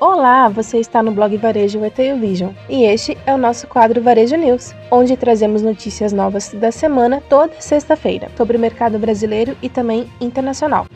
Olá, você está no blog Varejo Retail Vision e este é o nosso quadro Varejo News, onde trazemos notícias novas da semana toda sexta-feira sobre o mercado brasileiro e também internacional.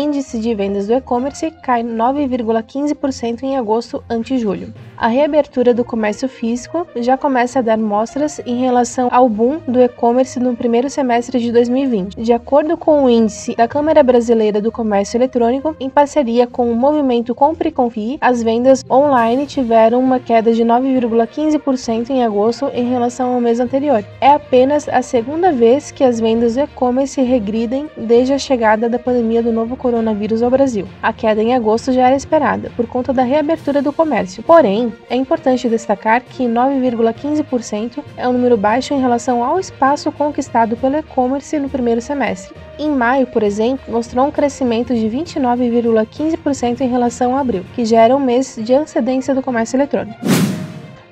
Índice de vendas do e-commerce cai 9,15% em agosto ante julho. A reabertura do comércio físico já começa a dar mostras em relação ao boom do e-commerce no primeiro semestre de 2020. De acordo com o índice da Câmara Brasileira do Comércio Eletrônico, em parceria com o movimento Compre e Confie, as vendas online tiveram uma queda de 9,15% em agosto em relação ao mês anterior. É apenas a segunda vez que as vendas do e-commerce regridem desde a chegada da pandemia do novo coronavírus ao Brasil. A queda em agosto já era esperada, por conta da reabertura do comércio. Porém, é importante destacar que 9,15% é um número baixo em relação ao espaço conquistado pelo e-commerce no primeiro semestre. Em maio, por exemplo, mostrou um crescimento de 29,15% em relação a abril, que já era um mês de antecedência do comércio eletrônico.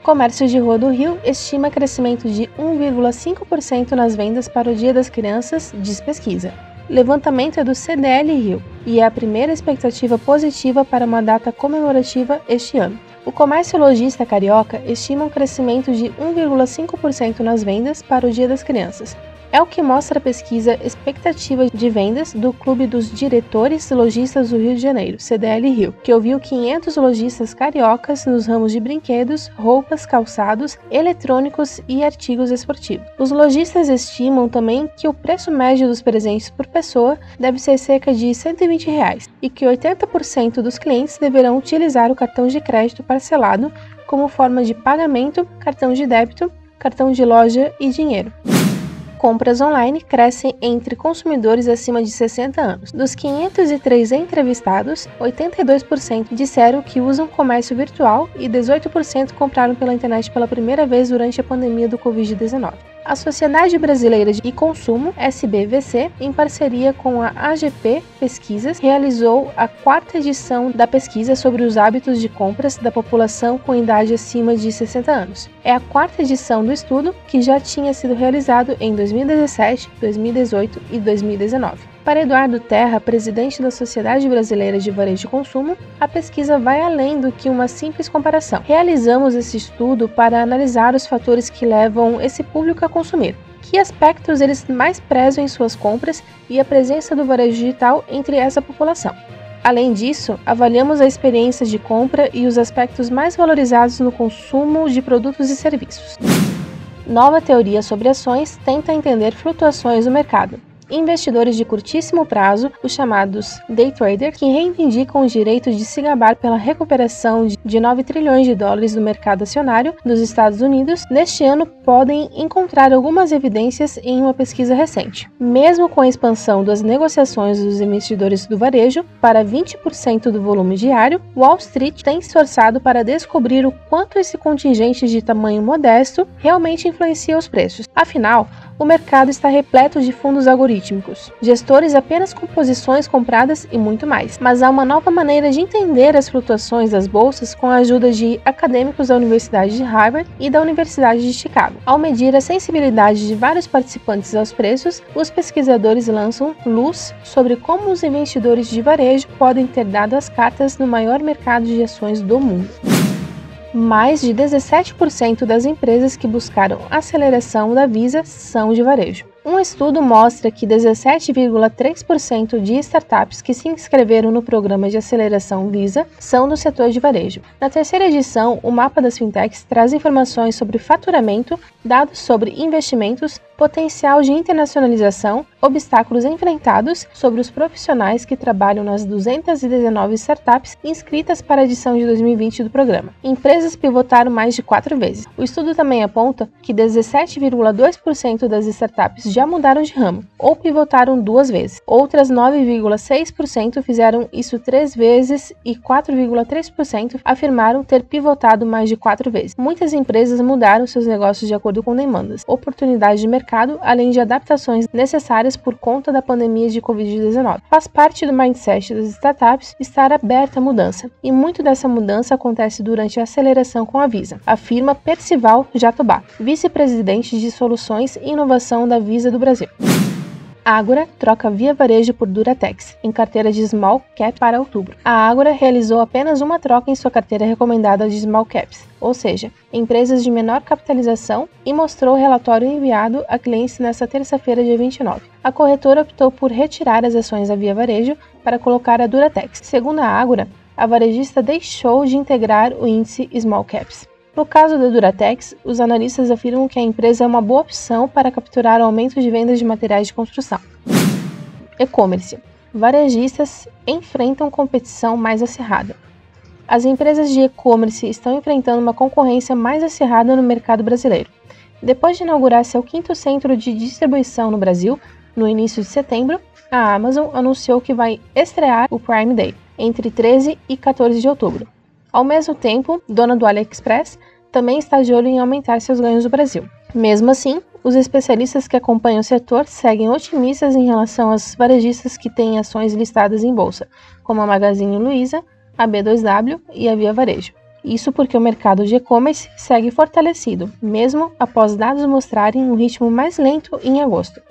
Comércio de Rua do Rio estima crescimento de 1,5% nas vendas para o Dia das Crianças, diz pesquisa levantamento é do CDL Rio e é a primeira expectativa positiva para uma data comemorativa este ano. O comércio lojista carioca estima um crescimento de 1,5% nas vendas para o Dia das Crianças, é o que mostra a pesquisa Expectativa de Vendas do Clube dos Diretores Lojistas do Rio de Janeiro, CDL Rio, que ouviu 500 lojistas cariocas nos ramos de brinquedos, roupas, calçados, eletrônicos e artigos esportivos. Os lojistas estimam também que o preço médio dos presentes por pessoa deve ser cerca de 120 reais, e que 80% dos clientes deverão utilizar o cartão de crédito parcelado como forma de pagamento, cartão de débito, cartão de loja e dinheiro compras online crescem entre consumidores acima de 60 anos. Dos 503 entrevistados, 82% disseram que usam comércio virtual e 18% compraram pela internet pela primeira vez durante a pandemia do Covid-19. A Sociedade Brasileira de Consumo, SBVC, em parceria com a AGP Pesquisas, realizou a quarta edição da pesquisa sobre os hábitos de compras da população com idade acima de 60 anos. É a quarta edição do estudo, que já tinha sido realizado em 2017, 2018 e 2019. Para Eduardo Terra, presidente da Sociedade Brasileira de Varejo de Consumo, a pesquisa vai além do que uma simples comparação. Realizamos esse estudo para analisar os fatores que levam esse público a consumir. Que aspectos eles mais prezam em suas compras e a presença do varejo digital entre essa população. Além disso, avaliamos a experiência de compra e os aspectos mais valorizados no consumo de produtos e serviços. Nova teoria sobre ações tenta entender flutuações do mercado investidores de curtíssimo prazo, os chamados day traders, que reivindicam o direito de se gabar pela recuperação de 9 trilhões de dólares do mercado acionário dos Estados Unidos, neste ano podem encontrar algumas evidências em uma pesquisa recente. Mesmo com a expansão das negociações dos investidores do varejo para 20% do volume diário, Wall Street tem esforçado para descobrir o quanto esse contingente de tamanho modesto realmente influencia os preços. Afinal, o mercado está repleto de fundos algorítmicos, gestores apenas com posições compradas e muito mais. Mas há uma nova maneira de entender as flutuações das bolsas com a ajuda de acadêmicos da Universidade de Harvard e da Universidade de Chicago. Ao medir a sensibilidade de vários participantes aos preços, os pesquisadores lançam luz sobre como os investidores de varejo podem ter dado as cartas no maior mercado de ações do mundo mais de 17% das empresas que buscaram aceleração da Visa são de varejo. Um estudo mostra que 17,3% de startups que se inscreveram no programa de aceleração Visa são do setor de varejo. Na terceira edição, o mapa das fintechs traz informações sobre faturamento, dados sobre investimentos, potencial de internacionalização, obstáculos enfrentados sobre os profissionais que trabalham nas 219 startups inscritas para a edição de 2020 do programa. Empresas pivotaram mais de quatro vezes. O estudo também aponta que 17,2% das startups já mudaram de ramo ou pivotaram duas vezes. Outras 9,6% fizeram isso três vezes e 4,3% afirmaram ter pivotado mais de quatro vezes. Muitas empresas mudaram seus negócios de acordo com demandas, oportunidades de mercado mercado, além de adaptações necessárias por conta da pandemia de Covid-19. Faz parte do mindset das startups estar aberta à mudança, e muito dessa mudança acontece durante a aceleração com a Visa, afirma Percival Jatobá, vice-presidente de soluções e inovação da Visa do Brasil. Ágora troca Via Varejo por Duratex, em carteira de Small Cap para outubro. A Ágora realizou apenas uma troca em sua carteira recomendada de Small Caps, ou seja, empresas de menor capitalização, e mostrou o relatório enviado a clientes nesta terça-feira, dia 29. A corretora optou por retirar as ações da Via Varejo para colocar a Duratex. Segundo a Ágora, a varejista deixou de integrar o índice Small Caps. No caso da Duratex, os analistas afirmam que a empresa é uma boa opção para capturar o aumento de vendas de materiais de construção. E-commerce. Varejistas enfrentam competição mais acirrada. As empresas de e-commerce estão enfrentando uma concorrência mais acirrada no mercado brasileiro. Depois de inaugurar seu quinto centro de distribuição no Brasil, no início de setembro, a Amazon anunciou que vai estrear o Prime Day entre 13 e 14 de outubro. Ao mesmo tempo, dona do AliExpress também está de olho em aumentar seus ganhos no Brasil. Mesmo assim, os especialistas que acompanham o setor seguem otimistas em relação às varejistas que têm ações listadas em bolsa, como a Magazine Luiza, a B2W e a Via Varejo. Isso porque o mercado de e-commerce segue fortalecido, mesmo após dados mostrarem um ritmo mais lento em agosto.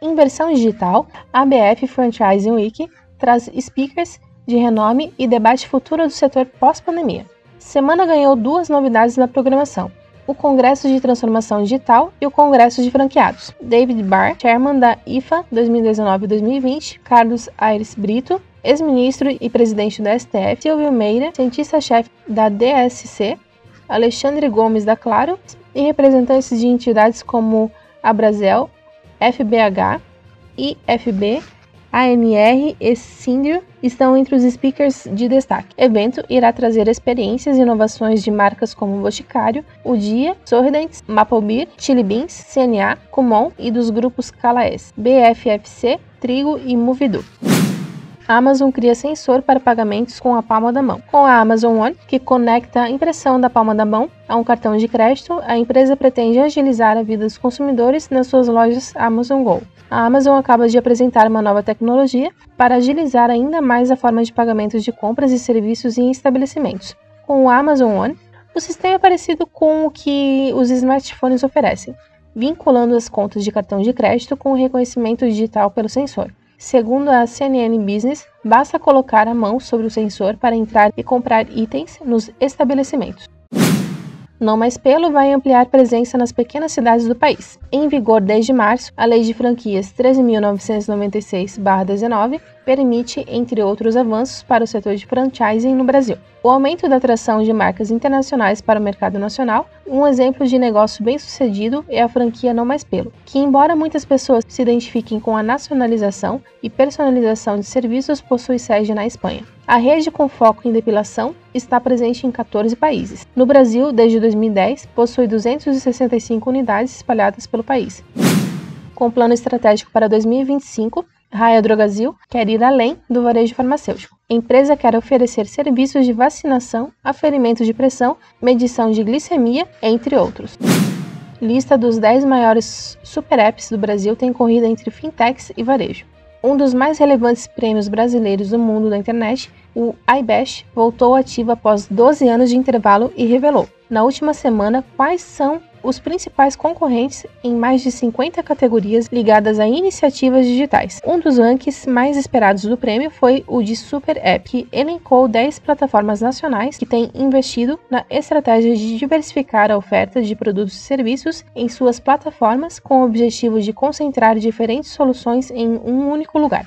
Em versão digital, a ABF Franchising Week traz speakers de renome e debate futuro do setor pós-pandemia. Semana ganhou duas novidades na programação: o Congresso de Transformação Digital e o Congresso de Franqueados. David Barr, chairman da IFA 2019-2020, Carlos Aires Brito, ex-ministro e presidente do STF, Silvio Meira, cientista-chefe da DSC, Alexandre Gomes da Claro e representantes de entidades como a Brasel, FBH, IFB ANR e Sindir estão entre os speakers de destaque. O evento irá trazer experiências e inovações de marcas como Boticário, O Dia, Sorridentes, Maplebeer, Chili Beans, CNA, Kumon e dos grupos Calaes, BFFC, Trigo e Movidu. A Amazon cria sensor para pagamentos com a palma da mão. Com a Amazon One, que conecta a impressão da palma da mão a um cartão de crédito, a empresa pretende agilizar a vida dos consumidores nas suas lojas Amazon Go. A Amazon acaba de apresentar uma nova tecnologia para agilizar ainda mais a forma de pagamento de compras e serviços em estabelecimentos. Com o Amazon One, o sistema é parecido com o que os smartphones oferecem, vinculando as contas de cartão de crédito com o reconhecimento digital pelo sensor. Segundo a CNN Business, basta colocar a mão sobre o sensor para entrar e comprar itens nos estabelecimentos. Não Mais Pelo vai ampliar presença nas pequenas cidades do país. Em vigor desde março, a Lei de Franquias 13.996-19 permite, entre outros avanços, para o setor de franchising no Brasil. O aumento da atração de marcas internacionais para o mercado nacional, um exemplo de negócio bem sucedido é a franquia Não Mais Pelo, que, embora muitas pessoas se identifiquem com a nacionalização e personalização de serviços, possui sede na Espanha. A rede com foco em depilação está presente em 14 países. No Brasil, desde 2010, possui 265 unidades espalhadas pelo país. Com plano estratégico para 2025, Raia Drogazil quer ir além do varejo farmacêutico. A empresa quer oferecer serviços de vacinação, aferimento de pressão, medição de glicemia, entre outros. Lista dos 10 maiores super apps do Brasil tem corrida entre fintechs e varejo. Um dos mais relevantes prêmios brasileiros do mundo da internet, o iBash, voltou ativo após 12 anos de intervalo e revelou, na última semana, quais são os principais concorrentes em mais de 50 categorias ligadas a iniciativas digitais. Um dos rankings mais esperados do prêmio foi o de Super App, que elencou 10 plataformas nacionais que têm investido na estratégia de diversificar a oferta de produtos e serviços em suas plataformas com o objetivo de concentrar diferentes soluções em um único lugar.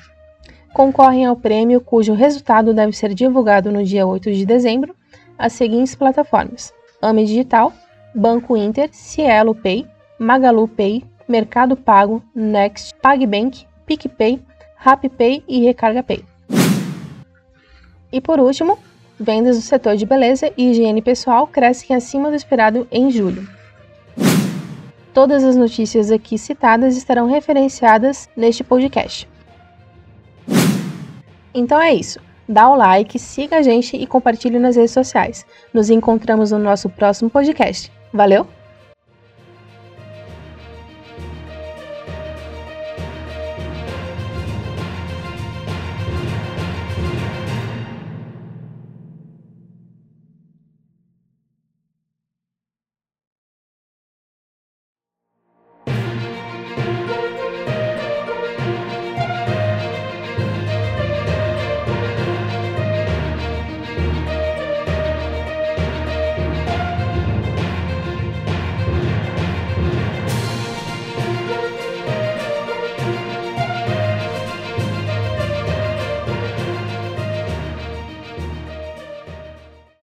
Concorrem ao prêmio, cujo resultado deve ser divulgado no dia 8 de dezembro, as seguintes plataformas: AME Digital, Banco Inter, Cielo Pay, Magalu Pay, Mercado Pago, Next, PagBank, PicPay, RapPay e Recarga Pay. E por último, vendas do setor de beleza e higiene pessoal crescem acima do esperado em julho. Todas as notícias aqui citadas estarão referenciadas neste podcast. Então é isso. Dá o like, siga a gente e compartilhe nas redes sociais. Nos encontramos no nosso próximo podcast. Valeu!